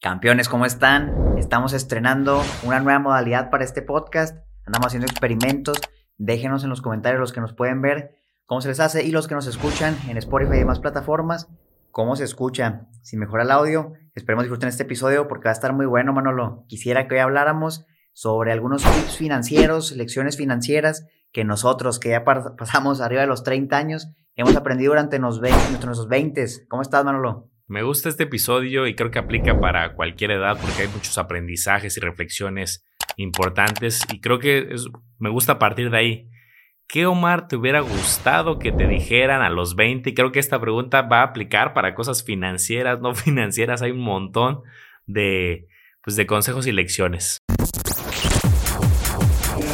Campeones, ¿cómo están? Estamos estrenando una nueva modalidad para este podcast. Andamos haciendo experimentos. Déjenos en los comentarios los que nos pueden ver cómo se les hace y los que nos escuchan en Spotify y demás plataformas, cómo se escucha. Si mejora el audio, esperemos disfruten este episodio porque va a estar muy bueno, Manolo. Quisiera que hoy habláramos sobre algunos tips financieros, lecciones financieras que nosotros, que ya pasamos arriba de los 30 años, hemos aprendido durante nuestros 20. ¿Cómo estás, Manolo? Me gusta este episodio y creo que aplica para cualquier edad porque hay muchos aprendizajes y reflexiones importantes y creo que me gusta partir de ahí. ¿Qué Omar te hubiera gustado que te dijeran a los 20? Y creo que esta pregunta va a aplicar para cosas financieras, no financieras. Hay un montón de, pues, de consejos y lecciones.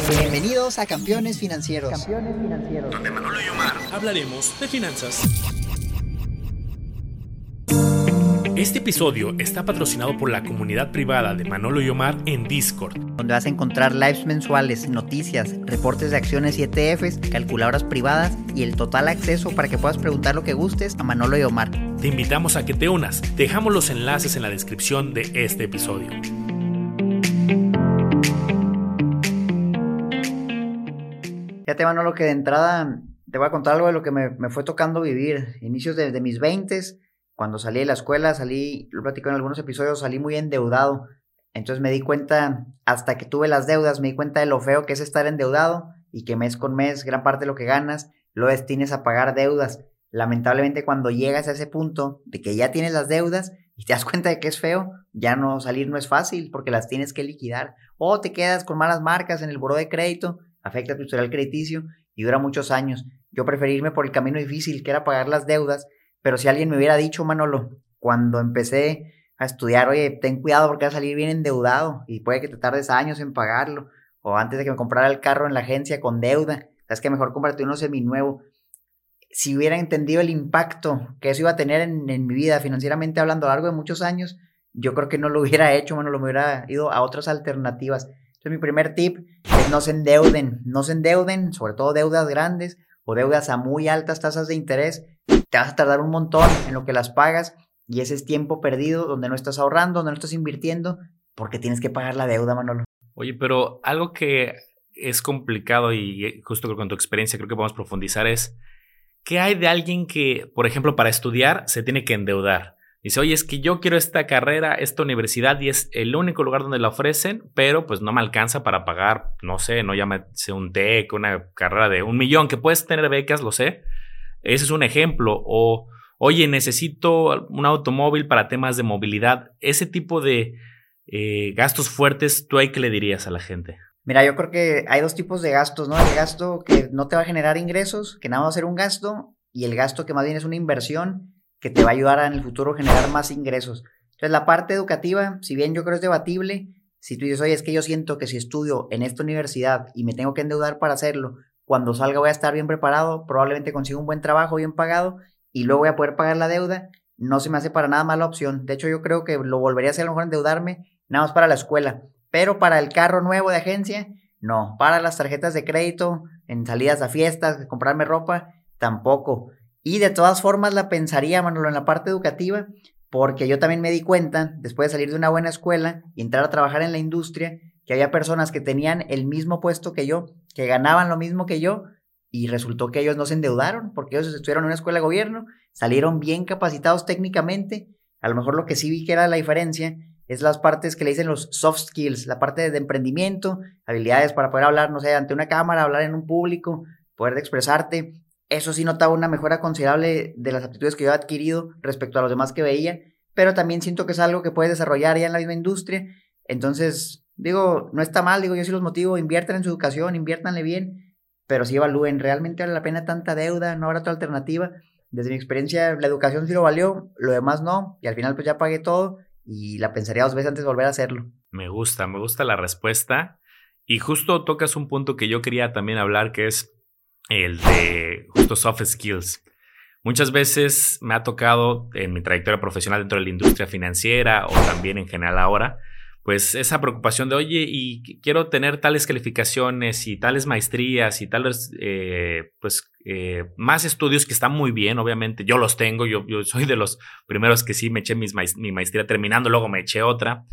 Bienvenidos a Campeones Financieros. Campeones Financieros. Donde Manolo y Omar hablaremos de finanzas. Este episodio está patrocinado por la comunidad privada de Manolo y Omar en Discord, donde vas a encontrar lives mensuales, noticias, reportes de acciones y ETFs, calculadoras privadas y el total acceso para que puedas preguntar lo que gustes a Manolo y Omar. Te invitamos a que te unas. Dejamos los enlaces en la descripción de este episodio. Fíjate, Manolo, que de entrada te voy a contar algo de lo que me, fue tocando vivir. Inicios de, de mis 20 cuando salí de la escuela, salí, lo platico en algunos episodios, salí muy endeudado. Entonces me di cuenta, hasta que tuve las deudas, me di cuenta de lo feo que es estar endeudado y que mes con mes gran parte de lo que ganas lo destines a pagar deudas. Lamentablemente cuando llegas a ese punto de que ya tienes las deudas y te das cuenta de que es feo, ya no salir no es fácil porque las tienes que liquidar. O te quedas con malas marcas en el buro de crédito, afecta tu historial crediticio y dura muchos años. Yo preferí irme por el camino difícil, que era pagar las deudas, pero si alguien me hubiera dicho, Manolo, cuando empecé a estudiar, oye, ten cuidado porque vas a salir bien endeudado y puede que te tardes años en pagarlo, o antes de que me comprara el carro en la agencia con deuda, sabes que mejor comprarte uno seminuevo. Si hubiera entendido el impacto que eso iba a tener en, mi vida financieramente hablando a lo largo de muchos años, yo creo que no lo hubiera hecho, Manolo, me hubiera ido a otras alternativas. Entonces mi primer tip es no se endeuden, no se endeuden, sobre todo deudas grandes o deudas a muy altas tasas de interés, te vas a tardar un montón en lo que las pagas y ese es tiempo perdido donde no estás ahorrando, donde no estás invirtiendo, porque tienes que pagar la deuda, Manolo. Oye, pero algo que es complicado y justo con tu experiencia creo que podemos profundizar es, ¿qué hay de alguien que, por ejemplo, para estudiar se tiene que endeudar? Dice, oye, es que yo quiero esta carrera, esta universidad y es el único lugar donde la ofrecen, pero pues no me alcanza para pagar, no sé, no llámese un TEC, una carrera de un millón, que puedes tener becas, lo sé, ese es un ejemplo. O, oye, necesito un automóvil para temas de movilidad. Ese tipo de eh, gastos fuertes, ¿tú ahí qué le dirías a la gente? Mira, yo creo que hay dos tipos de gastos, ¿no? El gasto que no te va a generar ingresos, que nada va a ser un gasto, y el gasto que más bien es una inversión que te va a ayudar a en el futuro generar más ingresos. Entonces, la parte educativa, si bien yo creo es debatible, si tú dices, oye, es que yo siento que si estudio en esta universidad y me tengo que endeudar para hacerlo, cuando salga voy a estar bien preparado, probablemente consiga un buen trabajo bien pagado y luego voy a poder pagar la deuda. No se me hace para nada mala opción. De hecho, yo creo que lo volvería a hacer a lo mejor endeudarme nada más para la escuela. Pero para el carro nuevo de agencia, no. Para las tarjetas de crédito, en salidas a fiestas, comprarme ropa, tampoco. Y de todas formas la pensaría, Manolo, en la parte educativa, porque yo también me di cuenta, después de salir de una buena escuela y entrar a trabajar en la industria, que había personas que tenían el mismo puesto que yo, que ganaban lo mismo que yo, y resultó que ellos no se endeudaron porque ellos estuvieron en una escuela de gobierno, salieron bien capacitados técnicamente. A lo mejor lo que sí vi que era la diferencia es las partes que le dicen los soft skills, la parte de emprendimiento, habilidades para poder hablar, no sé, ante una cámara, hablar en un público, poder expresarte. Eso sí notaba una mejora considerable de las aptitudes que yo he adquirido respecto a los demás que veía, pero también siento que es algo que puedes desarrollar ya en la misma industria. Entonces, Digo, no está mal, digo, yo sí los motivo, inviertan en su educación, inviértanle bien, pero sí evalúen, ¿realmente vale la pena tanta deuda? ¿No habrá otra alternativa? Desde mi experiencia, la educación sí lo valió, lo demás no, y al final pues ya pagué todo y la pensaría dos veces antes de volver a hacerlo. Me gusta, me gusta la respuesta. Y justo tocas un punto que yo quería también hablar, que es el de justo soft skills. Muchas veces me ha tocado en mi trayectoria profesional dentro de la industria financiera o también en general ahora, pues esa preocupación de, oye, y quiero tener tales calificaciones y tales maestrías y tales, eh, pues, eh, más estudios que están muy bien, obviamente. Yo los tengo, yo, yo soy de los primeros que sí me eché mis mi maestría terminando, luego me eché otra.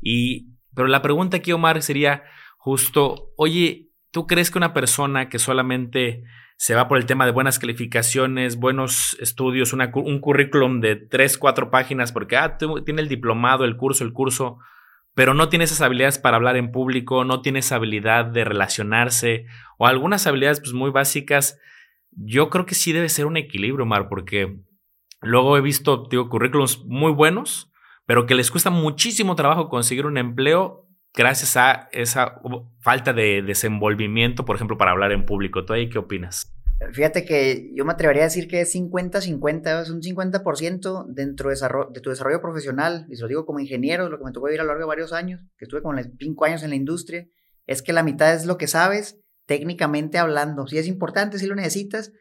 Y, pero la pregunta aquí, Omar, sería justo, oye, ¿tú crees que una persona que solamente se va por el tema de buenas calificaciones, buenos estudios, un currículum de tres, cuatro páginas, porque ah, tiene el diplomado, el curso, el curso, pero no tiene esas habilidades para hablar en público, no tiene esa habilidad de relacionarse o algunas habilidades pues, muy básicas yo creo que sí debe ser un equilibrio, Mar, porque luego he visto, digo, currículums muy buenos, pero que les cuesta muchísimo trabajo conseguir un empleo gracias a esa falta de desenvolvimiento, por ejemplo, para hablar en público. ¿Tú ahí qué opinas? Fíjate que yo me atrevería a decir que es 50-50, es un 50% dentro de, tu desarrollo profesional, y se lo digo como ingeniero, lo que me tocó vivir a lo largo de varios años, que estuve como cinco años en la industria, es que la mitad es lo que sabes técnicamente hablando. Sí es importante, sí lo necesitas,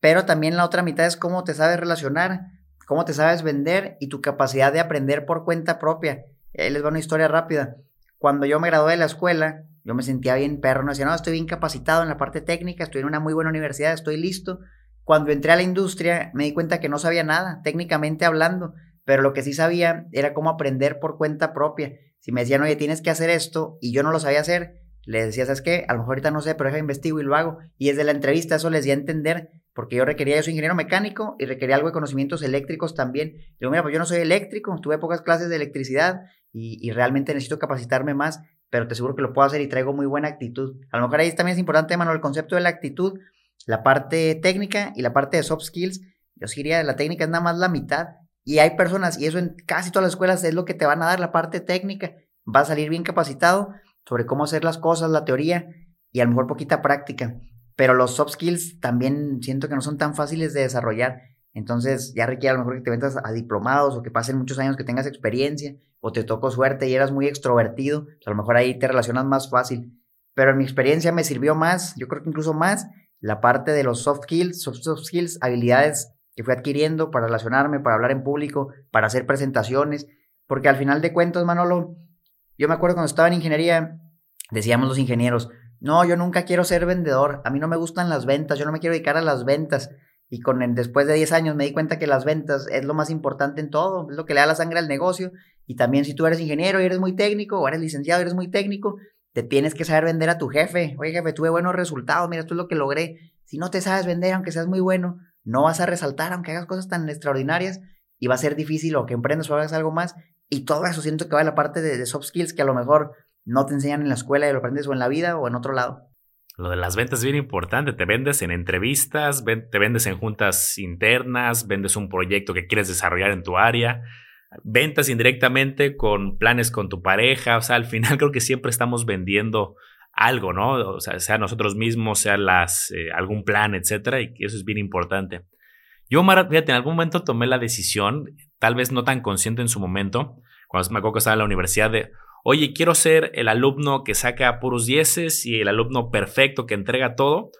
pero también la otra mitad es cómo te sabes relacionar, cómo te sabes vender y tu capacidad de aprender por cuenta propia. Ahí les va una historia rápida. Cuando yo me gradué de la escuela, yo me sentía bien perro, no decía, no, estoy bien capacitado en la parte técnica, estoy en una muy buena universidad, estoy listo. Cuando entré a la industria, me di cuenta que no sabía nada, técnicamente hablando, pero lo que sí sabía era cómo aprender por cuenta propia. Si me decían, oye, tienes que hacer esto, y yo no lo sabía hacer, le decía, ¿sabes qué? A lo mejor ahorita no sé, pero deja investigo y lo hago. Y desde la entrevista eso les di a entender, porque yo requería, yo soy ingeniero mecánico y requería algo de conocimientos eléctricos también. Y digo, mira, pues yo no soy eléctrico, tuve pocas clases de electricidad y, realmente necesito capacitarme más, pero te aseguro que lo puedo hacer y traigo muy buena actitud. A lo mejor ahí también es importante, Manuel, el concepto de la actitud, la parte técnica y la parte de soft skills. Yo diría, la técnica es nada más la mitad. Y hay personas, y eso en casi todas las escuelas es lo que te van a dar, la parte técnica. Va a salir bien capacitado, sobre cómo hacer las cosas, la teoría y a lo mejor poquita práctica. Pero los soft skills también siento que no son tan fáciles de desarrollar. Entonces ya requiere a lo mejor que te metas a diplomados o que pasen muchos años que tengas experiencia o te tocó suerte y eras muy extrovertido. Pues a lo mejor ahí te relacionas más fácil. Pero en mi experiencia me sirvió más, yo creo que incluso más, la parte de los soft skills, soft, skills, habilidades que fui adquiriendo para relacionarme, para hablar en público, para hacer presentaciones. Porque al final de cuentas, Manolo, yo me acuerdo cuando estaba en ingeniería, decíamos los ingenieros, no, yo nunca quiero ser vendedor, a mí no me gustan las ventas, yo no me quiero dedicar a las ventas. Y con después de 10 años me di cuenta que las ventas es lo más importante en todo, es lo que le da la sangre al negocio. Y también si tú eres ingeniero y eres muy técnico, o eres licenciado y eres muy técnico, te tienes que saber vender a tu jefe. Oye, jefe, tuve buenos resultados, mira, esto es lo que logré. Si no te sabes vender, aunque seas muy bueno, no vas a resaltar, aunque hagas cosas tan extraordinarias, y va a ser difícil o que emprendas o hagas algo más. Y todo eso siento que va a la parte de, de soft skills que a lo mejor no te enseñan en la escuela y lo aprendes o en la vida o en otro lado. Lo de las ventas es bien importante. Te vendes en entrevistas, te vendes en juntas internas, vendes un proyecto que quieres desarrollar en tu área, ventas indirectamente con planes con tu pareja. O sea, al final creo que siempre estamos vendiendo algo, ¿no? O sea, sea nosotros mismos, sea las, eh, algún plan, etcétera, y eso es bien importante. Yo, fíjate, en algún momento tomé la decisión, tal vez no tan consciente en su momento, cuando me acuerdo que estaba en la universidad, de, oye, quiero ser el alumno que saca puros dieces y el alumno perfecto que entrega todo,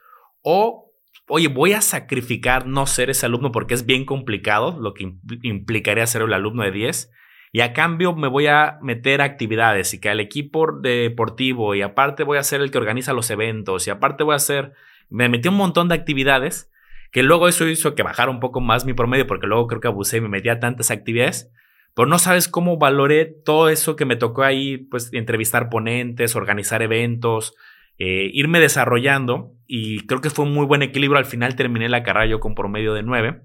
o, oye, voy a sacrificar no ser ese alumno porque es bien complicado, lo que implicaría ser el alumno de 10, y a cambio me voy a meter actividades y que al equipo deportivo y aparte voy a ser el que organiza los eventos y aparte voy a hacer, me metí un montón de actividades que luego eso hizo que bajara un poco más mi promedio, porque luego creo que abusé y me metía tantas actividades, pero no sabes cómo valoré todo eso que me tocó ahí, pues entrevistar ponentes, organizar eventos, eh, irme desarrollando y creo que fue un muy buen equilibrio. Al final terminé la carrera yo con promedio de 9.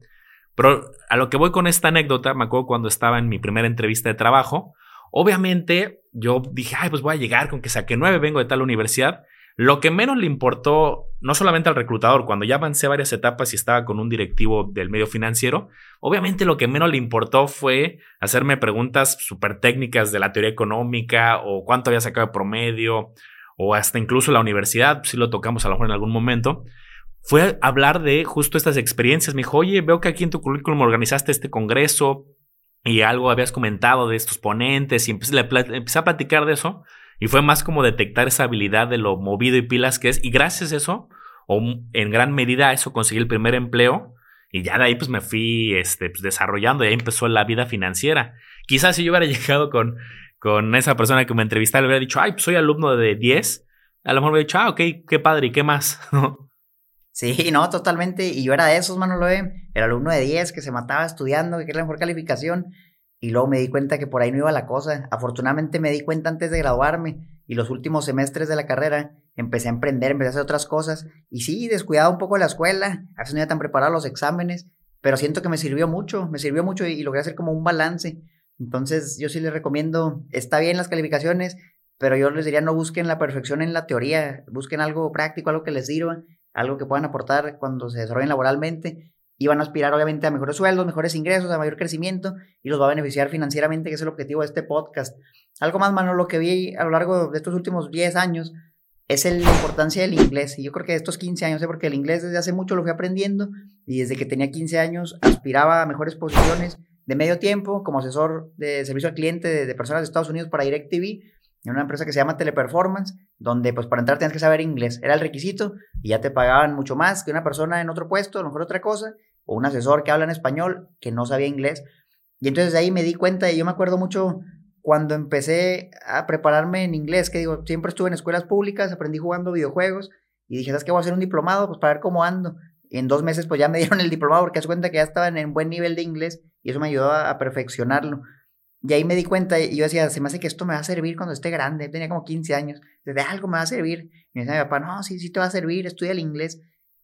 Pero a lo que voy con esta anécdota, me acuerdo cuando estaba en mi primera entrevista de trabajo, obviamente yo dije, ay, pues voy a llegar con que saqué 9, vengo de tal universidad. Lo que menos le importó, no solamente al reclutador, cuando ya avancé varias etapas y estaba con un directivo del medio financiero, obviamente lo que menos le importó fue hacerme preguntas súper técnicas de la teoría económica o cuánto había sacado de promedio o hasta incluso la universidad, si lo tocamos a lo mejor en algún momento. Fue hablar de justo estas experiencias. Me dijo, oye, veo que aquí en tu currículum organizaste este congreso y algo habías comentado de estos ponentes y empecé, empecé a platicar de eso. Y fue más como detectar esa habilidad de lo movido y pilas que es. Y gracias a eso, o en gran medida a eso conseguí el primer empleo. Y ya de ahí pues me fui este, pues, desarrollando y ahí empezó la vida financiera. Quizás si yo hubiera llegado con, con esa persona que me entrevistaba, le hubiera dicho, ay, pues soy alumno de 10. A lo mejor me hubiera dicho, ah, ok, qué padre, ¿y qué más? Sí, no, totalmente. Y yo era de esos, mano, lo ve. El alumno de 10 que se mataba estudiando, que quería la mejor calificación. Y luego me di cuenta que por ahí no iba la cosa. Afortunadamente me di cuenta antes de graduarme y los últimos semestres de la carrera empecé a emprender, empecé a hacer otras cosas. Y sí, descuidaba un poco la escuela, a veces no iba tan preparado los exámenes, pero siento que me sirvió mucho, me sirvió mucho y, logré hacer como un balance. Entonces yo sí les recomiendo, está bien las calificaciones, pero yo les diría no busquen la perfección en la teoría, busquen algo práctico, algo que les sirva, algo que puedan aportar cuando se desarrollen laboralmente y van a aspirar obviamente a mejores sueldos, mejores ingresos, a mayor crecimiento y los va a beneficiar financieramente, que es el objetivo de este podcast. Algo más, Manolo, que vi a lo largo de estos últimos 10 años es la importancia del inglés. Y yo creo que estos 15 años, ¿eh? porque el inglés desde hace mucho lo fui aprendiendo y desde que tenía 15 años aspiraba a mejores posiciones de medio tiempo como asesor de servicio al cliente de, de personas de Estados Unidos para DirecTV en una empresa que se llama Teleperformance, donde pues para entrar tienes que saber inglés. Era el requisito y ya te pagaban mucho más que una persona en otro puesto, a lo mejor otra cosa o un asesor que habla en español que no sabía inglés. Y entonces de ahí me di cuenta y yo me acuerdo mucho cuando empecé a prepararme en inglés, que digo, siempre estuve en escuelas públicas, aprendí jugando videojuegos y dije, ¿sabes qué? Voy a hacer un diplomado pues para ver cómo ando. En dos meses pues ya me dieron el diplomado porque se cuenta que ya estaba en buen nivel de inglés y eso me ayudó a, perfeccionarlo. Y ahí me di cuenta y yo decía, se me hace que esto me va a servir cuando esté grande. Tenía como 15 años. Desde algo me va a servir. Y me decía mi papá, no, sí, sí te va a servir, estudia el inglés.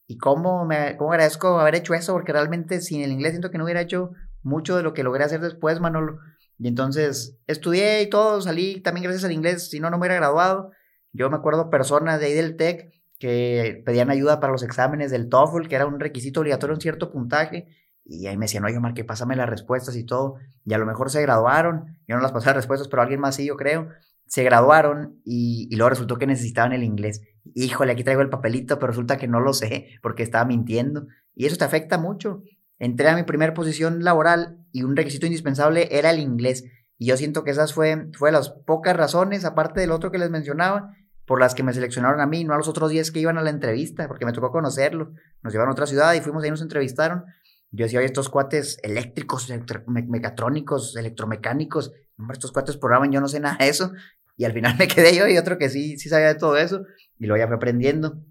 Y cómo, me, cómo agradezco haber hecho eso, porque realmente sin el inglés siento que no hubiera hecho mucho de lo que logré hacer después, Manolo. Y entonces estudié y todo, salí también gracias al inglés, si no, no me hubiera graduado. Yo me acuerdo personas de ahí del TEC que pedían ayuda para los exámenes del TOEFL, que era un requisito obligatorio un cierto puntaje. Y ahí me decían, oye, Omar, que pásame las respuestas y todo. Y a lo mejor se graduaron. Yo no las pasé las respuestas, pero alguien más sí, yo creo. Se graduaron y, y luego resultó que necesitaban el inglés híjole, aquí traigo el papelito, pero resulta que no lo sé porque estaba mintiendo. Y eso te afecta mucho. Entré a mi primera posición laboral y un requisito indispensable era el inglés. Y yo siento que esas fue, fue las pocas razones, aparte del otro que les mencionaba, por las que me seleccionaron a mí, no a los otros 10 que iban a la entrevista, porque me tocó conocerlo. Nos llevaron a otra ciudad y fuimos ahí, nos entrevistaron. Yo decía, oye, estos cuates eléctricos, mecatrónicos, electromecánicos, estos cuates programan, yo no sé nada de eso. Y al final me quedé yo y otro que sí, sí sabía de todo eso. Y luego ya fui aprendiendo.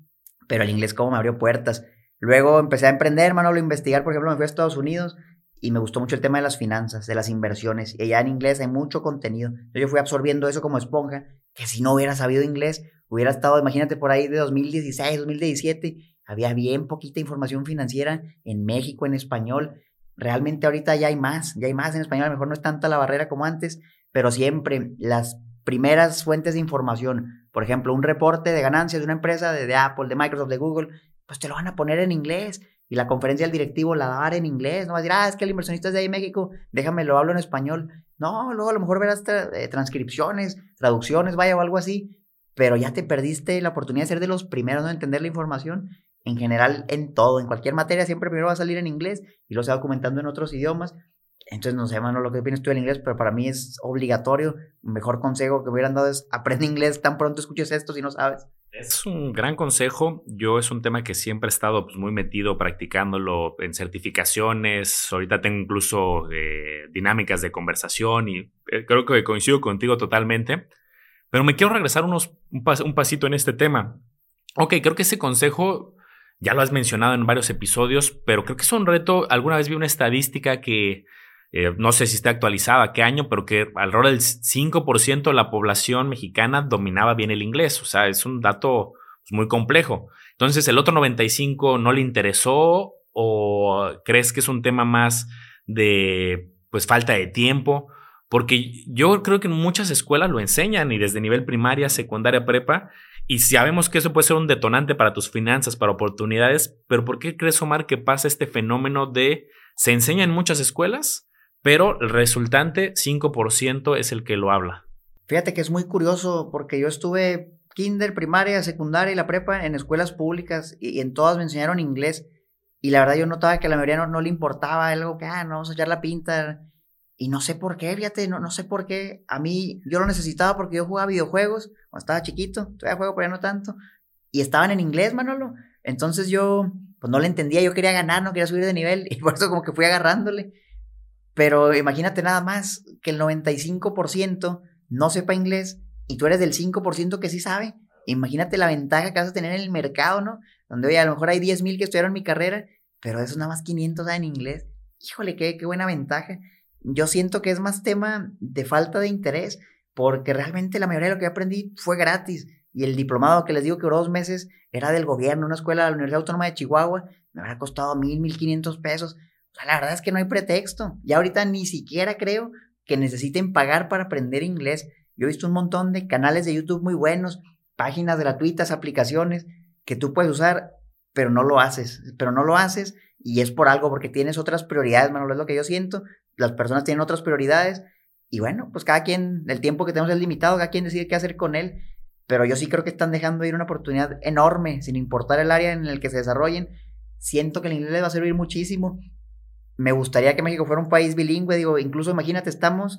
Pero el inglés como me abrió puertas. Luego empecé a emprender, Manolo, a investigar. Por ejemplo, me fui a Estados Unidos y me gustó mucho el tema de las finanzas, de las inversiones. Y allá en inglés hay mucho contenido. yo fui absorbiendo eso como esponja, que si no hubiera sabido inglés, hubiera estado, imagínate, por ahí de 2016, 2017, había bien poquita información financiera en México en español. Realmente ahorita ya hay más, ya hay más en español, a lo mejor no es tanta la barrera como antes, pero siempre las primeras fuentes de información, por ejemplo, un reporte de ganancias de una empresa, de, Apple, de Microsoft, de Google, pues te lo van a poner en inglés. Y la conferencia del directivo la dar en inglés. No va a decir, ah, es que el inversionista es de ahí México, déjame, lo hablo en español. No, luego a lo mejor verás eh, transcripciones, traducciones, vaya, o algo así. Pero ya te perdiste la oportunidad de ser de los primeros en entender la información. En general, en todo, en cualquier materia, siempre primero va a salir en inglés y lo se va documentando en otros idiomas. Entonces, no sé, mano, lo que opinas tú del inglés, pero para mí es obligatorio. mejor consejo que hubieran dado es aprende inglés tan pronto escuches esto si no sabes. Es un gran consejo. Yo es un tema que siempre he estado pues, muy metido practicándolo en certificaciones. Ahorita tengo incluso eh, dinámicas de conversación y eh, creo que coincido contigo totalmente. Pero me quiero regresar unos, un, un pasito en este tema. Ok, creo que ese consejo ya lo has mencionado en varios episodios, pero creo que es un reto. Alguna vez vi una estadística que eh, no sé si está actualizada, qué año, pero que alrededor del 5% de la población mexicana dominaba bien el inglés. O sea, es un dato pues, muy complejo. Entonces, ¿el otro 95 no le interesó o crees que es un tema más de pues falta de tiempo? Porque yo creo que en muchas escuelas lo enseñan y desde nivel primaria, secundaria, prepa, y sabemos que eso puede ser un detonante para tus finanzas, para oportunidades, pero ¿por qué crees, Omar, que pasa este fenómeno de se enseña en muchas escuelas, pero el resultante, 5% es el que lo habla. Fíjate que es muy curioso porque yo estuve kinder, primaria, secundaria y la prepa en escuelas públicas y, en todas me enseñaron inglés. Y la verdad yo notaba que a la mayoría no, le importaba algo que, ah, no vamos a echar la pinta. Y no sé por qué, fíjate, no, no sé por qué. A mí yo lo necesitaba porque yo jugaba videojuegos cuando estaba chiquito. Todavía juego, pero ya no tanto. Y estaban en inglés, Manolo. Entonces yo, pues no le entendía. Yo quería ganar, no quería subir de nivel. Y por eso como que fui agarrándole. Pero imagínate nada más que el 95% no sepa inglés y tú eres del 5% que sí sabe. imagínate la ventaja que vas a tener en el mercado, ¿no? Donde, oye, a lo mejor hay 10 mil que estudiaron mi carrera, pero eso nada más 500 en inglés. Híjole, qué, qué buena ventaja. Yo siento que es más tema de falta de interés, porque realmente la mayoría de lo que aprendí fue gratis. Y el diplomado que les digo que duró dos meses era del gobierno, una escuela de la Universidad Autónoma de Chihuahua, me habrá costado mil, mil quinientos pesos. La verdad es que no hay pretexto. Y ahorita ni siquiera creo que necesiten pagar para aprender inglés. Yo he visto un montón de canales de YouTube muy buenos, páginas gratuitas, aplicaciones que tú puedes usar, pero no lo haces, pero no lo haces y es por algo, porque tienes otras prioridades, Manuel, es lo que yo siento. Las personas tienen otras prioridades y bueno, pues cada quien, el tiempo que tenemos es limitado, cada quien decide qué hacer con él. Pero yo sí creo que están dejando ir una oportunidad enorme, sin importar el área en el que se desarrollen. Siento que el inglés les va a servir muchísimo. Me gustaría que México fuera un país bilingüe, digo, incluso imagínate, estamos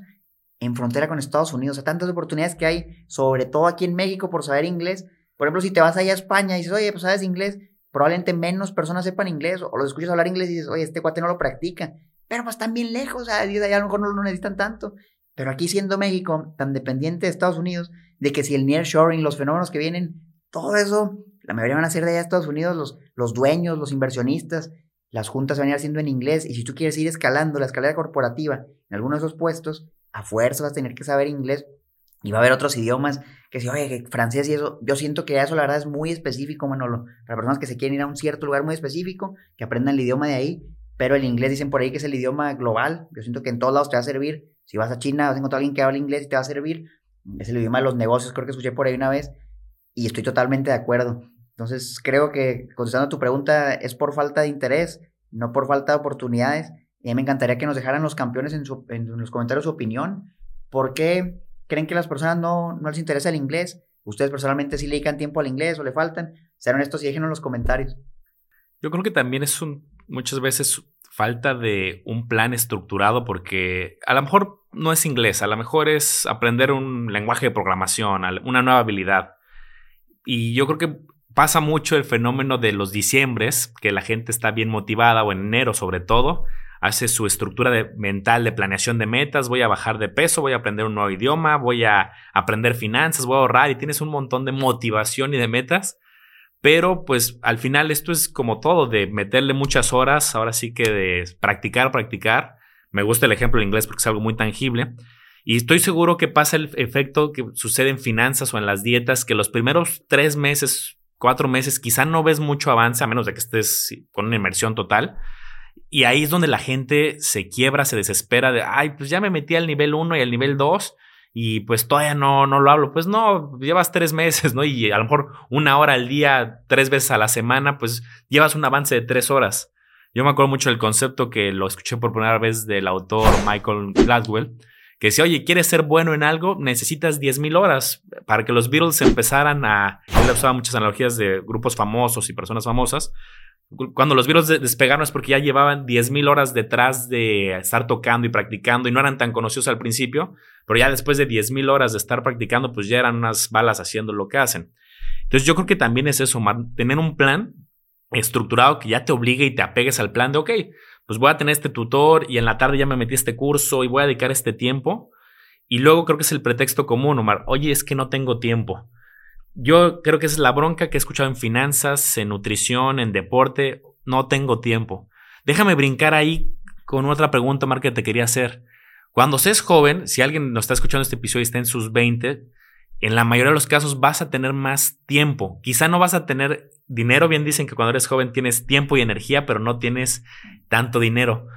en frontera con Estados Unidos, o tantas oportunidades que hay, sobre todo aquí en México, por saber inglés. Por ejemplo, si te vas allá a España y dices, oye, pues sabes inglés, probablemente menos personas sepan inglés, o los escuchas hablar inglés y dices, oye, este cuate no lo practica. Pero pues están bien lejos, o sea, a lo mejor no lo necesitan tanto. Pero aquí siendo México tan dependiente de Estados Unidos, de que si el nearshoring, los fenómenos que vienen, todo eso, la mayoría van a ser de allá a Estados Unidos, los, los dueños, los inversionistas, las juntas van a ir haciendo en inglés, y si tú quieres ir escalando la escalera corporativa en alguno de esos puestos, a fuerza vas a tener que saber inglés, y va a haber otros idiomas que si, oye, francés y eso, yo siento que eso la verdad es muy específico, Manolo, para personas que se quieren ir a un cierto lugar muy específico, que aprendan el idioma de ahí, pero el inglés dicen por ahí que es el idioma global, yo siento que en todos lados te va a servir, si vas a China, vas a encontrar a alguien que habla inglés y te va a servir. Es el idioma de los negocios, creo que escuché por ahí una vez. Y estoy totalmente de acuerdo. Entonces, creo que contestando a tu pregunta, es por falta de interés, no por falta de oportunidades. Y a mí me encantaría que nos dejaran los campeones en, los comentarios su opinión. ¿Por qué creen que las personas no, no les interesa el inglés? ¿Ustedes personalmente sí le dedican tiempo al inglés o le faltan? Sean honestos y déjenos en los comentarios. Yo creo que también es un, muchas veces falta de un plan estructurado porque a lo mejor no es inglés, a lo mejor es aprender un lenguaje de programación, una nueva habilidad. Y yo creo que pasa mucho el fenómeno de los diciembres, que la gente está bien motivada o en enero sobre todo, hace su estructura de, mental de planeación de metas, voy a bajar de peso, voy a aprender un nuevo idioma, voy a aprender finanzas, voy a ahorrar y tienes un montón de motivación y de metas pero pues al final esto es como todo, de meterle muchas horas, ahora sí que de practicar, practicar. Me gusta el ejemplo en inglés porque es algo muy tangible. Y estoy seguro que pasa el efecto que sucede en finanzas o en las dietas, que los primeros tres meses, cuatro meses, quizá no ves mucho avance, a menos de que estés con una inmersión total. Y ahí es donde la gente se quiebra, se desespera de, ay, pues ya me metí al nivel 1 y al nivel 2 y pues todavía no, no lo hablo. Pues no, llevas tres meses, ¿no? Y a lo mejor una hora al día, tres veces a la semana, pues llevas un avance de tres horas. Yo me acuerdo mucho del concepto que lo escuché por primera vez del autor Michael Gladwell, que decía, oye, ¿quieres ser bueno en algo? Necesitas 10.000 horas para que los Beatles empezaran a... Él usaba muchas analogías de grupos famosos y personas famosas, cuando los virus despegaron es porque ya llevaban 10.000 horas detrás de estar tocando y practicando y no eran tan conocidos al principio, pero ya después de 10.000 horas de estar practicando, pues ya eran unas balas haciendo lo que hacen. Entonces yo creo que también es eso, tener un plan estructurado que ya te obligue y te apegues al plan de, ok, pues voy a tener este tutor y en la tarde ya me metí este curso y voy a dedicar este tiempo. Y luego creo que es el pretexto común, Omar, oye, es que no tengo tiempo. Yo creo que es la bronca que he escuchado en finanzas, en nutrición, en deporte. No tengo tiempo. Déjame brincar ahí con otra pregunta, Mark, que te quería hacer. Cuando seas joven, si alguien nos está escuchando este episodio y está en sus 20, en la mayoría de los casos vas a tener más tiempo. Quizá no vas a tener dinero. Bien dicen que cuando eres joven tienes tiempo y energía, pero no tienes tanto dinero.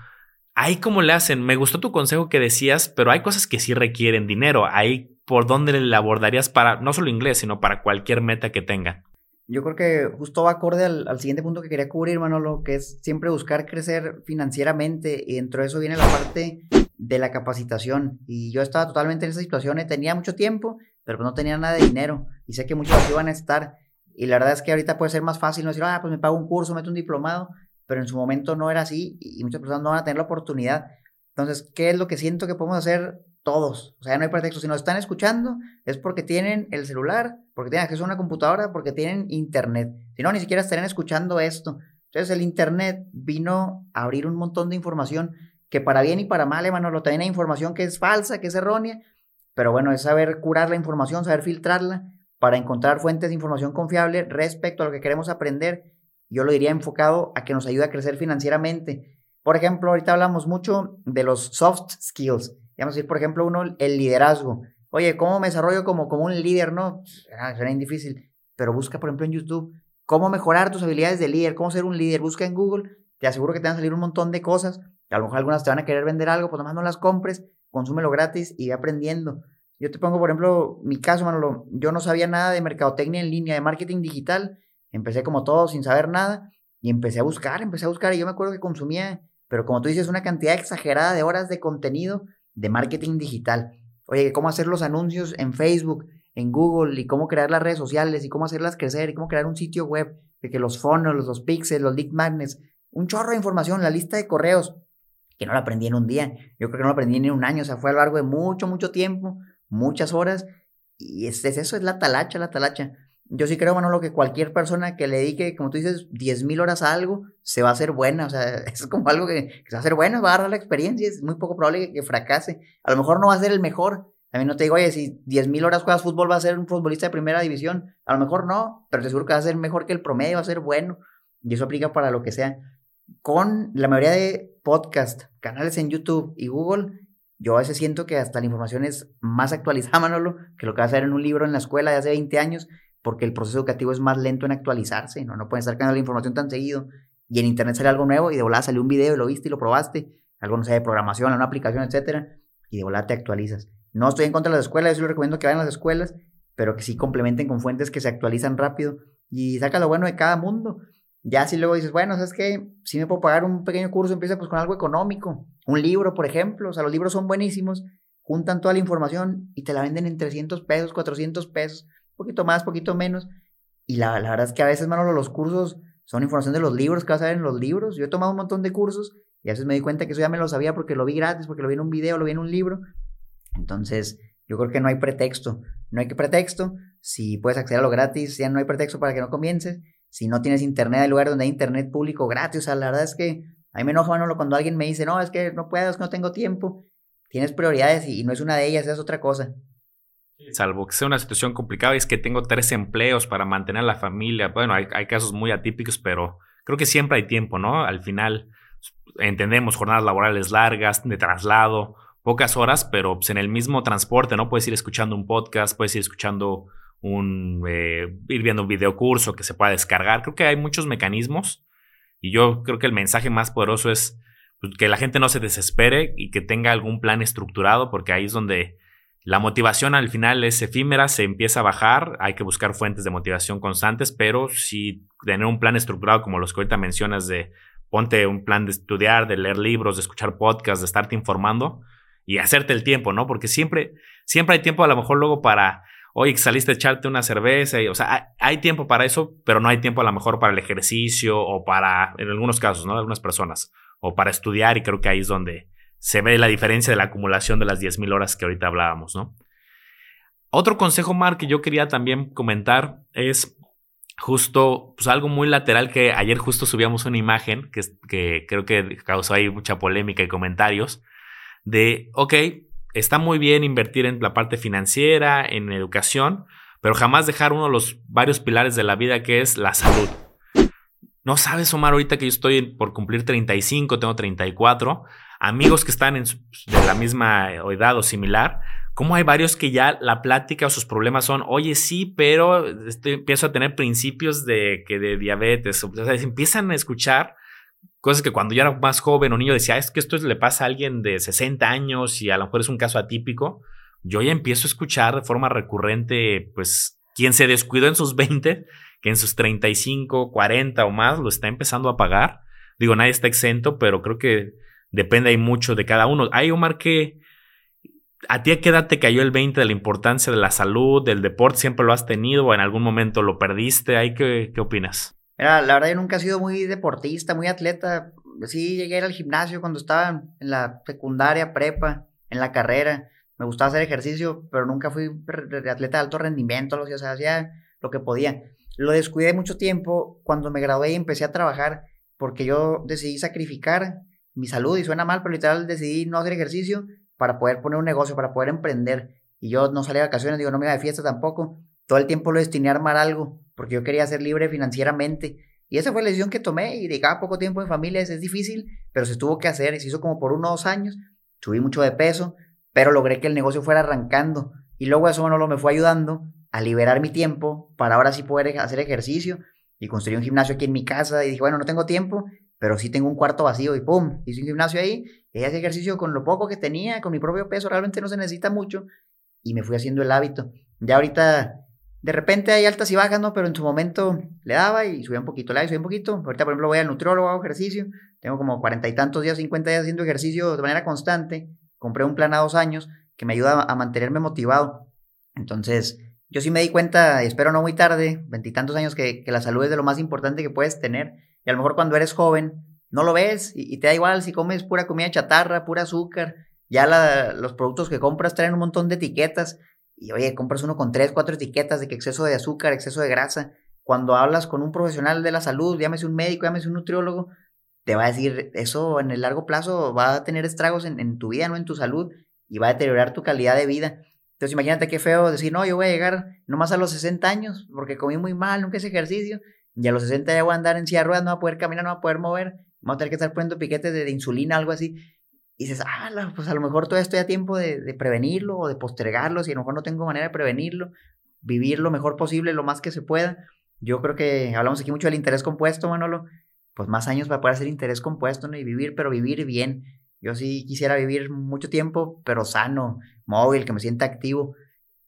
Ahí como le hacen, me gustó tu consejo que decías, pero hay cosas que sí requieren dinero. Ahí por dónde le abordarías para no solo inglés, sino para cualquier meta que tenga? Yo creo que justo va acorde al, siguiente punto que quería cubrir, Manolo, que es siempre buscar crecer financieramente y dentro de eso viene la parte de la capacitación. Y yo estaba totalmente en esa situación, eh, tenía mucho tiempo, pero pues no tenía nada de dinero y sé que muchos así van a estar. Y la verdad es que ahorita puede ser más fácil no decir, ah, pues me pago un curso, meto un diplomado, pero en su momento no era así y muchas personas no van a tener la oportunidad. Entonces, ¿qué es lo que siento que podemos hacer todos. O sea, no hay pretexto. Si nos están escuchando, es porque tienen el celular, porque tienen acceso a una computadora, porque tienen internet. Si no, ni siquiera estarían escuchando esto. Entonces, el internet vino a abrir un montón de información que para bien y para mal, hermano, lo también hay información que es falsa, que es errónea. Pero bueno, es saber curar la información, saber filtrarla para encontrar fuentes de información confiable respecto a lo que queremos aprender. Yo lo diría enfocado a que nos ayude a crecer financieramente. Por ejemplo, ahorita hablamos mucho de los soft skills. Vamos a decir, por ejemplo, uno, el liderazgo. Oye, ¿cómo me desarrollo como, como un líder? No, ah, suena difícil. Pero busca, por ejemplo, en YouTube, cómo mejorar tus habilidades de líder, cómo ser un líder. Busca en Google, te aseguro que te van a salir un montón de cosas. A lo mejor algunas te van a querer vender algo, pues nomás no las compres, consúmelo gratis y ve aprendiendo. Yo te pongo, por ejemplo, mi caso, Manolo. Yo no sabía nada de mercadotecnia en línea, de marketing digital. Empecé como todo, sin saber nada. Y empecé a buscar, empecé a buscar. Y yo me acuerdo que consumía, pero como tú dices, una cantidad exagerada de horas de contenido de marketing digital. Oye, cómo hacer los anuncios en Facebook, en Google, y cómo crear las redes sociales, y cómo hacerlas crecer, y cómo crear un sitio web, de que los fondos, los pixels, los lead magnets, un chorro de información, la lista de correos, que no la aprendí en un día. Yo creo que no la aprendí en un año, o sea, fue a lo largo de mucho, mucho tiempo muchas horas. Y es, eso es la talacha, la talacha. Yo sí creo, Manolo, que cualquier persona que le dedique, como tú dices, 10 mil horas a algo, se va a hacer buena. O sea, es como algo que, se va a hacer buena, va a dar la experiencia. Es muy poco probable que, fracase. A lo mejor no va a ser el mejor. También no te digo, oye, si 10 mil horas juegas fútbol, va a ser un futbolista de primera división. A lo mejor no, pero te seguro que va a ser mejor que el promedio, va a ser bueno. Y eso aplica para lo que sea. Con la mayoría de podcast, canales en YouTube y Google, yo a veces siento que hasta la información es más actualizada, Manolo, que lo que va a hacer en un libro en la escuela de hace 20 años, porque el proceso educativo es más lento en actualizarse, ¿no? No pueden estar cambiando la información tan seguido. Y en internet sale algo nuevo y de volada salió un video y lo viste y lo probaste. Algo, no sé, de programación, una aplicación, etcétera. Y de volada te actualizas. No estoy en contra de las escuelas, yo sí lo recomiendo que vayan a las escuelas, pero que sí complementen con fuentes que se actualizan rápido y saca lo bueno de cada mundo. Ya si luego dices, bueno, ¿sabes qué? Si me puedo pagar un pequeño curso, empieza pues con algo económico. Un libro, por ejemplo. O sea, los libros son buenísimos. Juntan toda la información y te la venden en 300 pesos, 400 pesos. Poquito más, poquito menos. Y la, la verdad es que a veces, Manolo, los cursos son información de los libros que vas a ver en los libros. Yo he tomado un montón de cursos y a veces me di cuenta que eso ya me lo sabía porque lo vi gratis, porque lo vi en un video, lo vi en un libro. Entonces, yo creo que no hay pretexto. No hay que pretexto. Si puedes acceder a lo gratis, ya no hay pretexto para que no comiences si no tienes internet, hay lugar donde hay internet público gratis. O sea, la verdad es que a mí me enoja, Manolo, cuando alguien me dice, no, es que no puedo, es que no tengo tiempo. Tienes prioridades y, no es una de ellas, es otra cosa. Salvo que sea una situación complicada y es que tengo tres empleos para mantener a la familia. Bueno, hay, hay casos muy atípicos, pero creo que siempre hay tiempo, ¿no? Al final entendemos jornadas laborales largas, de traslado, pocas horas, pero pues, en el mismo transporte, ¿no? Puedes ir escuchando un podcast, puedes ir escuchando un, eh, ir viendo un video curso que se pueda descargar. Creo que hay muchos mecanismos y yo creo que el mensaje más poderoso es pues, que la gente no se desespere y que tenga algún plan estructurado porque ahí es donde la motivación al final es efímera, se empieza a bajar, hay que buscar fuentes de motivación constantes, pero si tener un plan estructurado como los que ahorita mencionas de ponte un plan de estudiar, de leer libros, de escuchar podcasts, de estarte informando y hacerte el tiempo, ¿no? Porque siempre, siempre hay tiempo a lo mejor luego para oye, saliste a echarte una cerveza, y, o sea, hay, tiempo para eso, pero no hay tiempo a lo mejor para el ejercicio o para, en algunos casos, ¿no? Algunas personas, o para estudiar, y creo que ahí es donde se ve la diferencia de la acumulación de las 10.000 horas que ahorita hablábamos, ¿no? Otro consejo, Mark, que yo quería también comentar es justo, pues algo muy lateral que ayer justo subíamos una imagen que, que creo que causó ahí mucha polémica y comentarios de, ok, está muy bien invertir en la parte financiera, en educación, pero jamás dejar uno de los varios pilares de la vida que es la salud. No sabes, Omar, ahorita que yo estoy por cumplir 35, tengo 34, amigos que están en de la misma edad o similar, como hay varios que ya la plática o sus problemas son, oye, sí, pero este, empiezo a tener principios de, que de diabetes, o sea, empiezan a escuchar Cosas que cuando yo era más joven o niño decía, es que esto le pasa a alguien de 60 años y a lo mejor es un caso atípico. Yo ya empiezo a escuchar de forma recurrente, pues, quien se descuidó en sus 20, que en sus 35, 40 o más lo está empezando a pagar. Digo, nadie está exento, pero creo que depende ahí mucho de cada uno. Hay, Omar, que a ti a qué edad te cayó el 20 de la importancia de la salud, del deporte, siempre lo has tenido o en algún momento lo perdiste. ¿Ahí qué, qué opinas? La verdad, yo nunca he sido muy deportista, muy atleta. Sí, llegué al gimnasio cuando estaba en la secundaria, prepa, en la carrera. Me gustaba hacer ejercicio, pero nunca fui atleta de alto rendimiento, o sea, hacía lo que podía. Lo descuidé mucho tiempo cuando me gradué y empecé a trabajar, porque yo decidí sacrificar mi salud, y suena mal, pero literal decidí no hacer ejercicio para poder poner un negocio, para poder emprender. Y yo no salía de vacaciones, digo, no me iba de fiesta tampoco. todo el tiempo lo destiné a armar algo, porque yo quería ser libre financieramente. Y esa fue la decisión que tomé y dedicaba poco tiempo en familia, es, es difícil, pero se tuvo que hacer, se hizo como por unos dos años, subí mucho de peso, pero logré que el negocio fuera arrancando. Y luego eso no lo me fue ayudando a liberar mi tiempo para ahora sí poder hacer ejercicio y construir un gimnasio aquí en mi casa. Y dije, bueno, no tengo tiempo, pero sí tengo un cuarto vacío y pum, hice un gimnasio ahí, y hice ejercicio con lo poco que tenía, con mi propio peso, realmente no se necesita mucho y me fui haciendo el hábito. Ya ahorita, de repente hay altas y bajas, ¿no? Pero en su momento le daba y subía un poquito, le daba y subía un poquito. Ahorita, por ejemplo, voy al nutriólogo, hago ejercicio, tengo como cuarenta y tantos días, cincuenta días haciendo ejercicio de manera constante. Compré un plan a dos años que me ayuda a mantenerme motivado. Entonces, yo sí me di cuenta, y espero no muy tarde, veintitantos años, que, la salud es de lo más importante que puedes tener. Y a lo mejor cuando eres joven, no lo ves y, te da igual si comes pura comida chatarra, pura azúcar. Ya los productos que compras traen un montón de etiquetas. Y oye, compras uno con tres, cuatro etiquetas de que exceso de azúcar, exceso de grasa. Cuando hablas con un profesional de la salud, llámese un médico, llámese un nutriólogo, te va a decir, eso en el largo plazo va a tener estragos en, tu vida, no en tu salud, y va a deteriorar tu calidad de vida. Entonces imagínate qué feo decir, no, yo voy a llegar nomás a los 60 años porque comí muy mal, nunca hice ejercicio, y a los 60 ya voy a andar en silla de ruedas, no voy a poder caminar, no voy a poder mover, vamos a tener que estar poniendo piquetes de, insulina, algo así. Y dices, ah, pues a lo mejor todavía estoy a tiempo de, prevenirlo o de postergarlo, si a lo mejor no tengo manera de prevenirlo, vivir lo mejor posible, lo más que se pueda. Yo creo que hablamos aquí mucho del interés compuesto, Manolo, pues más años para poder hacer interés compuesto ¿no? y vivir, pero vivir bien. Yo sí quisiera vivir mucho tiempo, pero sano, móvil, que me sienta activo.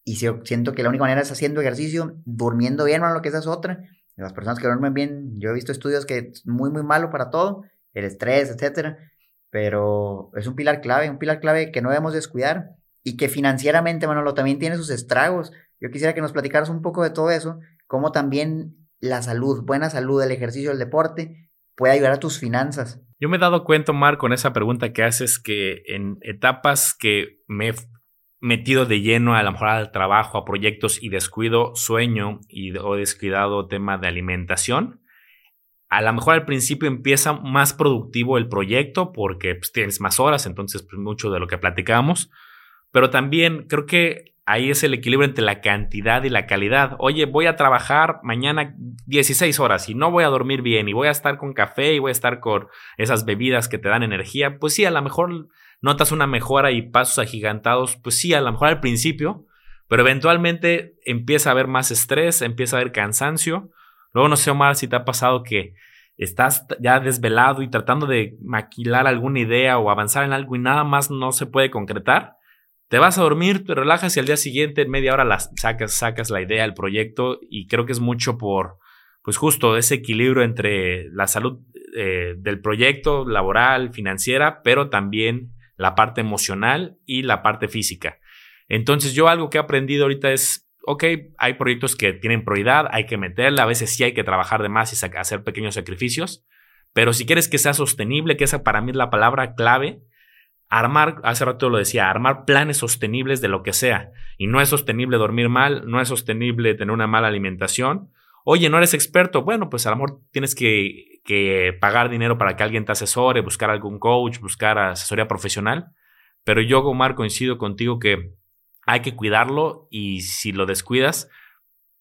Y siento que la única manera es haciendo ejercicio, durmiendo bien, bueno, lo que esa es otra. Las personas que duermen bien, yo he visto estudios que es muy, muy malo para todo, el estrés, etcétera. Pero es un pilar clave, un pilar clave que no debemos descuidar y que financieramente, Manolo, también tiene sus estragos. Yo quisiera que nos platicaras un poco de todo eso, cómo también la salud, buena salud, el ejercicio, el deporte, puede ayudar a tus finanzas. Yo me he dado cuenta, Omar, con esa pregunta que haces, que en etapas que me he metido de lleno a lo mejor al trabajo, a proyectos y descuido sueño y, o descuidado tema de alimentación, a lo mejor al principio empieza más productivo el proyecto porque pues, tienes más horas, entonces pues, mucho de lo que platicamos, pero también creo que ahí es el equilibrio entre la cantidad y la calidad. Oye, voy a trabajar mañana 16 horas y no voy a dormir bien y voy a estar con café y voy a estar con esas bebidas que te dan energía. Pues sí, a lo mejor notas una mejora y pasos agigantados. Pues sí, a lo mejor al principio, pero eventualmente empieza a haber más estrés, empieza a haber cansancio. Luego no sé, Omar, si te ha pasado que estás ya desvelado y tratando de maquilar alguna idea o avanzar en algo y nada más no se puede concretar te vas a dormir, te relajas y al día siguiente en media hora las sacas, sacas la idea, el proyecto y creo que es mucho por, pues justo ese equilibrio entre la salud eh, del proyecto laboral, financiera, pero también la parte emocional y la parte física. Entonces yo algo que he aprendido ahorita es, ok, hay proyectos que tienen prioridad, hay que meterla, a veces sí hay que trabajar de más y hacer pequeños sacrificios, pero si quieres que sea sostenible, que esa para mí es la palabra clave, armar, hace rato lo decía, armar planes sostenibles de lo que sea. Y no es sostenible dormir mal, no es sostenible tener una mala alimentación. Oye, no eres experto. Bueno, pues a lo mejor tienes que, pagar dinero para que alguien te asesore, buscar algún coach, buscar asesoría profesional. Pero yo, Omar, coincido contigo que hay que cuidarlo y si lo descuidas,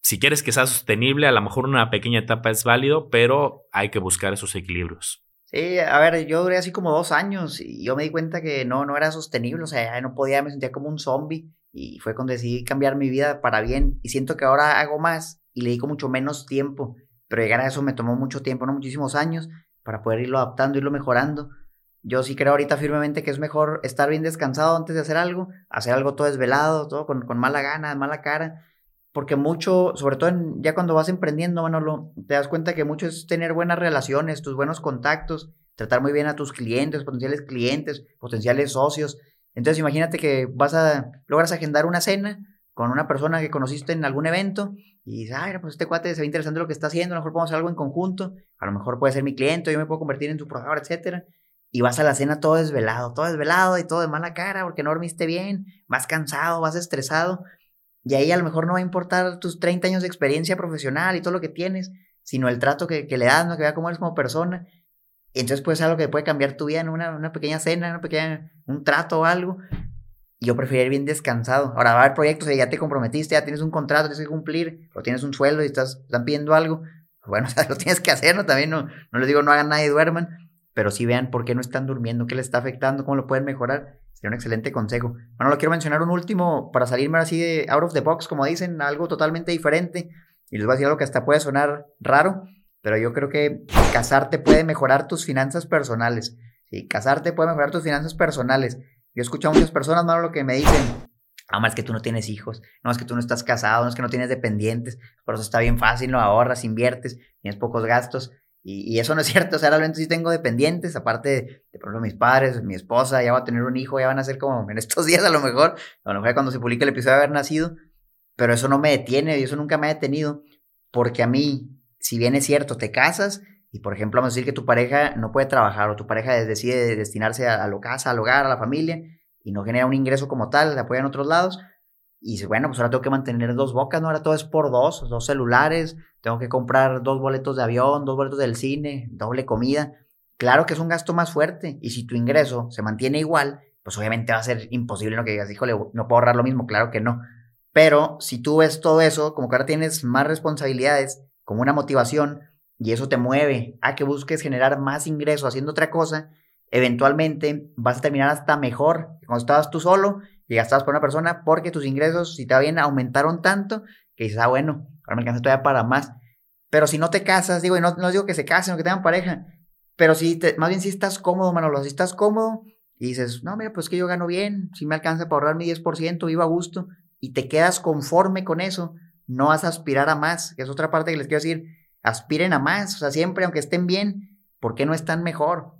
si quieres que sea sostenible, a lo mejor una pequeña etapa es válido, pero hay que buscar esos equilibrios. Sí, a ver, yo duré así como dos años y yo me di cuenta que no, no era sostenible, o sea, no podía, me sentía como un zombie y fue cuando decidí cambiar mi vida para bien y siento que ahora hago más y le dedico mucho menos tiempo, pero llegar a eso me tomó mucho tiempo, no muchísimos años para poder irlo adaptando, irlo mejorando. Yo sí creo ahorita firmemente que es mejor estar bien descansado antes de hacer algo, hacer algo todo desvelado, todo con, con mala gana, mala cara, porque mucho, sobre todo ya cuando vas emprendiendo, Manolo, te das cuenta que mucho es tener buenas relaciones, tus buenos contactos, tratar muy bien a tus clientes, potenciales clientes, potenciales socios. Entonces imagínate que vas a, logras agendar una cena con una persona que conociste en algún evento y dices, ay, pues este cuate se ve interesante lo que está haciendo, a lo mejor podemos hacer algo en conjunto, a lo mejor puede ser mi cliente, yo me puedo convertir en su proveedor, etcétera. Y vas a la cena todo desvelado, todo desvelado y todo de mala cara porque no dormiste bien, vas cansado, vas estresado. Y ahí a lo mejor no va a importar tus 30 años de experiencia profesional y todo lo que tienes, sino el trato que, le das, ¿no? que vea cómo eres como persona. Y entonces puede ser algo que puede cambiar tu vida en una, una pequeña cena, una pequeña, un trato o algo. yo prefiero ir bien descansado. Ahora va a haber proyectos ya te comprometiste, ya tienes un contrato, tienes que cumplir, o tienes un sueldo y estás, están pidiendo algo. Bueno, o sea, lo tienes que hacer, ¿no? También no, no les digo no hagan nada y duerman, pero sí vean por qué no están durmiendo, qué les está afectando, cómo lo pueden mejorar. Sería un excelente consejo. Bueno, lo quiero mencionar un último para salirme así de out of the box, como dicen, algo totalmente diferente. Y les voy a decir algo que hasta puede sonar raro, pero yo creo que casarte puede mejorar tus finanzas personales. Sí, casarte puede mejorar tus finanzas personales. Yo he escuchado a muchas personas, mano, lo que me dicen. Ah, más que tú no tienes hijos, no es que tú no estás casado, no es que no tienes dependientes, por eso está bien fácil, no ahorras, inviertes, tienes pocos gastos. Y, eso no es cierto, o sea, realmente sí tengo dependientes, aparte de, por ejemplo, mis padres, mi esposa, ya va a tener un hijo, ya van a ser como en estos días a lo mejor, a lo mejor cuando se publique el episodio de haber nacido, pero eso no me detiene y eso nunca me ha detenido, porque a mí, si bien es cierto, te casas y, por ejemplo, vamos a decir que tu pareja no puede trabajar o tu pareja decide destinarse a, la casa, al hogar, a la familia y no genera un ingreso como tal, te apoya en otros lados, y dice, bueno, pues ahora tengo que mantener dos bocas, ¿no? Ahora todo es por dos, dos celulares, tengo que comprar dos boletos de avión, dos boletos del cine, doble comida. Claro que es un gasto más fuerte y si tu ingreso se mantiene igual, pues obviamente va a ser imposible ¿no? que digas, híjole, no puedo ahorrar lo mismo, claro que no. Pero si tú ves todo eso, como que ahora tienes más responsabilidades, como una motivación, y eso te mueve a que busques generar más ingresos haciendo otra cosa, eventualmente vas a terminar hasta mejor cuando estabas tú solo y gastabas por una persona porque tus ingresos, si te va bien, aumentaron tanto que dices, ah, bueno, ahora me alcanza todavía para más. Pero si no te casas, digo, y no, no digo que se casen o que tengan pareja, pero si más bien si estás cómodo, Manolo, si estás cómodo y dices, no, mira, pues que yo gano bien, si me alcanza para ahorrar mi 10%, vivo a gusto, y te quedas conforme con eso, no vas a aspirar a más, que es otra parte que les quiero decir, aspiren a más, o sea, siempre, aunque estén bien, ¿por qué no están mejor?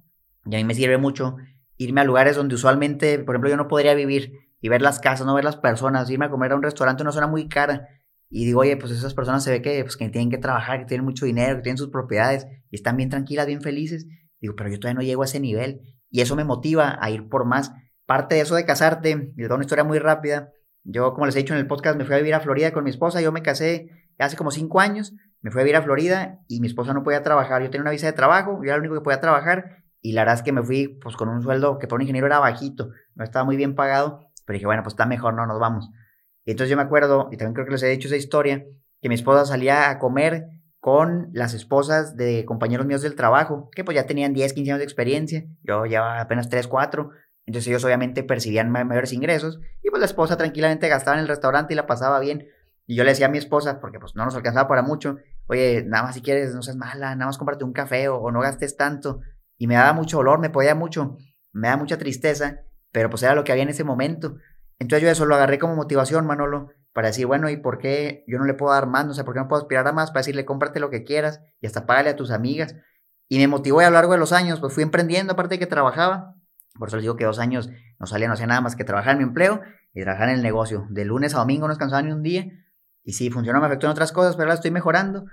Y a mí me sirve mucho irme a lugares donde usualmente, por ejemplo, yo no podría vivir, y ver las casas, no ver las personas, irme a comer a un restaurante, una zona muy cara. Y digo, oye, pues esas personas se ve que, pues, que tienen que trabajar, que tienen mucho dinero, que tienen sus propiedades y están bien tranquilas, bien felices. Digo, pero yo todavía no llego a ese nivel. Y eso me motiva a ir por más. Parte de eso de casarte, les doy una historia muy rápida. Yo, como les he dicho en el podcast, me fui a vivir a Florida con mi esposa. Yo me casé hace como cinco años. Me fui a vivir a Florida y mi esposa no podía trabajar. Yo tenía una visa de trabajo, yo era el único que podía trabajar. Y la verdad es que me fui pues con un sueldo que para un ingeniero era bajito, no estaba muy bien pagado pero dije, bueno, pues está mejor, no nos vamos. Y entonces yo me acuerdo, y también creo que les he dicho esa historia, que mi esposa salía a comer con las esposas de compañeros míos del trabajo, que pues ya tenían 10, 15 años de experiencia, yo llevaba apenas 3, 4, entonces ellos obviamente percibían mayores ingresos, y pues la esposa tranquilamente gastaba en el restaurante y la pasaba bien. Y yo le decía a mi esposa, porque pues no nos alcanzaba para mucho, oye, nada más si quieres, no seas mala, nada más cómprate un café o, o no gastes tanto. Y me daba mucho dolor, me podía mucho, me da mucha tristeza pero pues era lo que había en ese momento. Entonces yo eso lo agarré como motivación, Manolo, para decir, bueno, ¿y por qué yo no le puedo dar más? O sea, ¿por qué no puedo aspirar a más? Para decirle, cómprate lo que quieras y hasta págale a tus amigas. Y me motivó a lo largo de los años, pues fui emprendiendo, aparte de que trabajaba. Por eso les digo que dos años no salía, no hacía nada más que trabajar en mi empleo y trabajar en el negocio. De lunes a domingo no descansaba ni un día. Y sí, funcionó, me afectó en otras cosas, pero ahora estoy mejorando.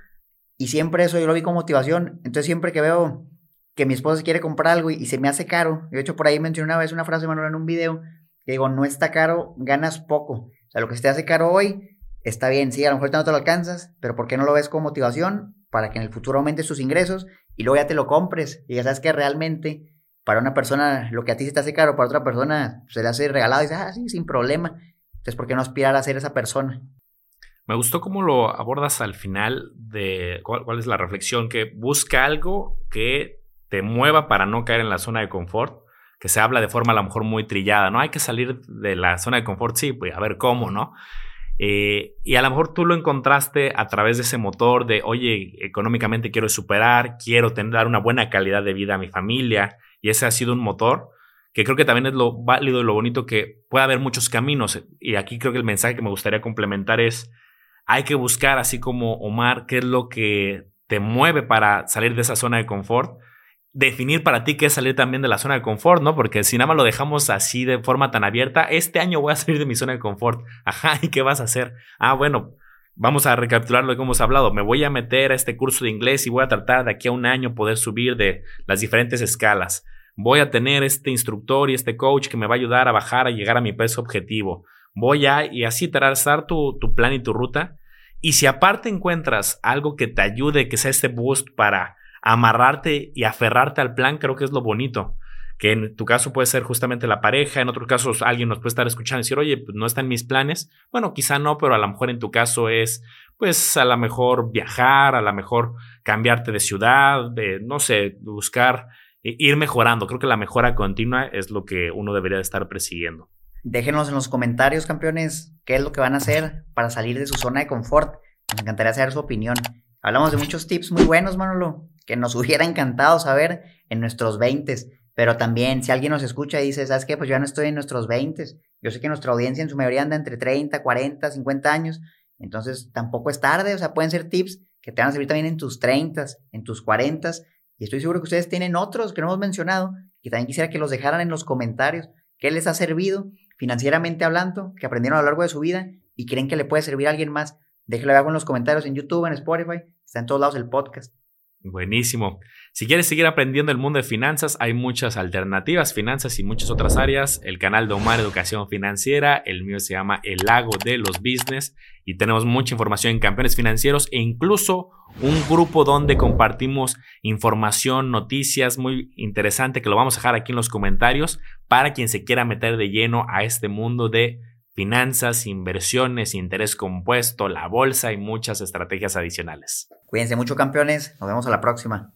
Y siempre eso yo lo vi como motivación. Entonces siempre que veo que mi esposa quiere comprar algo y, se me hace caro. De hecho, por ahí mencioné una vez una frase, Manuel, en un video, que digo, no está caro, ganas poco. O sea, lo que se te hace caro hoy, está bien, sí, a lo mejor no te lo alcanzas, pero ¿por qué no lo ves como motivación? Para que en el futuro aumentes tus ingresos y luego ya te lo compres. Y ya sabes que realmente para una persona lo que a ti se te hace caro, para otra persona se le hace regalado y dices, ah, sí, sin problema. Entonces, ¿por qué no aspirar a ser esa persona? Me gustó cómo lo abordas al final de cuál, es la reflexión, que busca algo que te mueva para no caer en la zona de confort, que se habla de forma a lo mejor muy trillada, ¿no? Hay que salir de la zona de confort, sí, pues a ver cómo, ¿no? Eh, y a lo mejor tú lo encontraste a través de ese motor de, oye, económicamente quiero superar, quiero tener, dar una buena calidad de vida a mi familia, y ese ha sido un motor que creo que también es lo válido y lo bonito que puede haber muchos caminos. Y aquí creo que el mensaje que me gustaría complementar es, hay que buscar, así como Omar, qué es lo que te mueve para salir de esa zona de confort definir para ti qué es salir también de la zona de confort, ¿no? Porque si nada más lo dejamos así de forma tan abierta, este año voy a salir de mi zona de confort. Ajá, ¿y qué vas a hacer? Ah, bueno, vamos a recapitular lo que hemos hablado. Me voy a meter a este curso de inglés y voy a tratar de aquí a un año poder subir de las diferentes escalas. Voy a tener este instructor y este coach que me va a ayudar a bajar, a llegar a mi peso objetivo. Voy a, y así trazar tu, tu plan y tu ruta. Y si aparte encuentras algo que te ayude, que sea este boost para amarrarte y aferrarte al plan, creo que es lo bonito. que en tu caso puede ser justamente la pareja, en otros casos alguien nos puede estar escuchando y decir, oye, pues no está en mis planes. Bueno, quizá no, pero a lo mejor en tu caso es, pues a lo mejor viajar, a lo mejor cambiarte de ciudad, de, no sé, buscar ir mejorando. Creo que la mejora continua es lo que uno debería estar persiguiendo. Déjenos en los comentarios, campeones, qué es lo que van a hacer para salir de su zona de confort. Nos encantaría saber su opinión. Hablamos de muchos tips muy buenos, Manolo, que nos hubiera encantado saber en nuestros 20 pero también, si alguien nos escucha y dice, ¿sabes qué? Pues yo ya no estoy en nuestros 20 Yo sé que nuestra audiencia en su mayoría anda entre 30, 40, 50 años. Entonces, tampoco es tarde. O sea, pueden ser tips que te van a servir también en tus 30, en tus 40. Y estoy seguro que ustedes tienen otros que no hemos mencionado. Y también quisiera que los dejaran en los comentarios. ¿Qué les ha servido financieramente hablando? Que aprendieron a lo largo de su vida y creen que le puede servir a alguien más. Déjenlo abajo en los comentarios en YouTube, en Spotify. Está en todos lados el podcast. Buenísimo. Si quieres seguir aprendiendo el mundo de finanzas, hay muchas alternativas, finanzas y muchas otras áreas. El canal de Omar Educación Financiera, el mío se llama El Lago de los Business y tenemos mucha información en campeones financieros e incluso un grupo donde compartimos información, noticias muy interesante que lo vamos a dejar aquí en los comentarios para quien se quiera meter de lleno a este mundo de finanzas, inversiones, interés compuesto, la bolsa y muchas estrategias adicionales. Cuídense mucho campeones, nos vemos a la próxima.